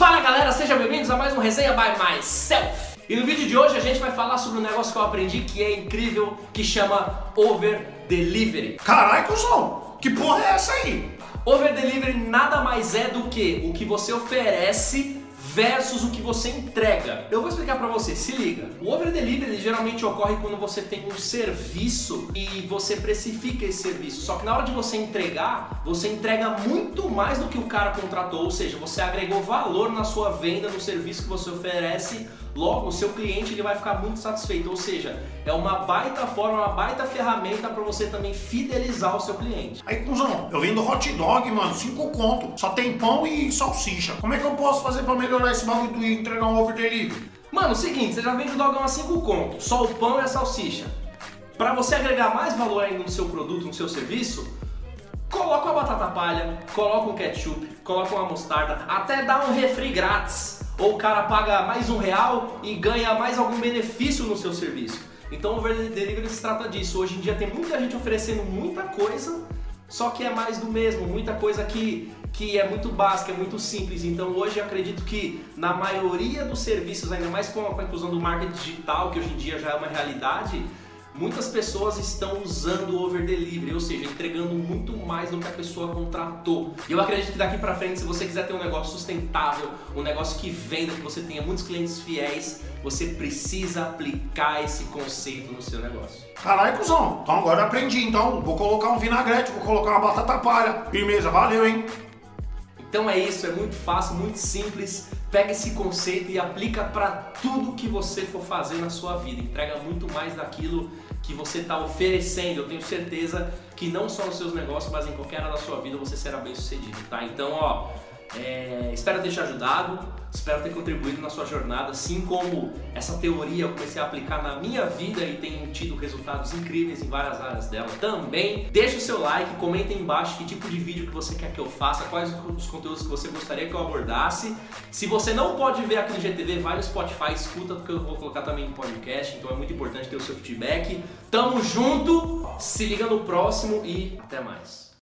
Fala galera, sejam bem-vindos a mais um Resenha by Myself. E no vídeo de hoje a gente vai falar sobre um negócio que eu aprendi que é incrível, que chama Over Delivery. Caralho, cuzão, que porra é essa aí? Over Delivery nada mais é do que o que você oferece versus o que você entrega. Eu vou explicar para você, se liga. O over delivery geralmente ocorre quando você tem um serviço e você precifica esse serviço. Só que na hora de você entregar, você entrega muito mais do que o cara contratou, ou seja, você agregou valor na sua venda, no serviço que você oferece Logo, o seu cliente ele vai ficar muito satisfeito, ou seja, é uma baita forma, uma baita ferramenta para você também fidelizar o seu cliente. Aí, cuzão, eu vendo hot dog, mano, cinco conto, só tem pão e salsicha. Como é que eu posso fazer para melhorar esse bagulho e entregar um over delivery? Mano, seguinte, você já vende o dogão a cinco conto, só o pão e a salsicha. Para você agregar mais valor ainda no seu produto, no seu serviço, coloca uma batata palha, coloca um ketchup, coloca uma mostarda, até dá um refri grátis ou o cara paga mais um real e ganha mais algum benefício no seu serviço. Então o Over Delivery se trata disso. Hoje em dia tem muita gente oferecendo muita coisa, só que é mais do mesmo, muita coisa que, que é muito básica, é muito simples. Então hoje eu acredito que na maioria dos serviços, ainda mais com a inclusão do marketing digital, que hoje em dia já é uma realidade, muitas pessoas estão usando o over delivery, ou seja, entregando muito mais do que a pessoa contratou. E eu acredito que daqui para frente, se você quiser ter um negócio sustentável, um negócio que venda, que você tenha muitos clientes fiéis, você precisa aplicar esse conceito no seu negócio. Caralho, cuzão. Então agora aprendi, então. Vou colocar um vinagrete, vou colocar uma batata palha. Firmeza, valeu, hein? Então é isso, é muito fácil, muito simples. Pega esse conceito e aplica para tudo que você for fazer na sua vida. Entrega muito mais daquilo que você está oferecendo. Eu tenho certeza que não só nos seus negócios, mas em qualquer área da sua vida você será bem sucedido, tá? Então, ó, é, espero ter te ajudado, espero ter contribuído na sua jornada, assim como essa teoria eu comecei a aplicar na minha vida e tenho tido resultados incríveis em várias áreas dela também. Deixe o seu like, comenta aí embaixo que tipo de vídeo que você quer que eu faça, quais os conteúdos que você gostaria que eu abordasse. Se você não pode ver aqui no GTV, vai no Spotify, escuta porque eu vou colocar também em podcast, então é muito importante ter o seu feedback. Tamo junto, se liga no próximo e até mais.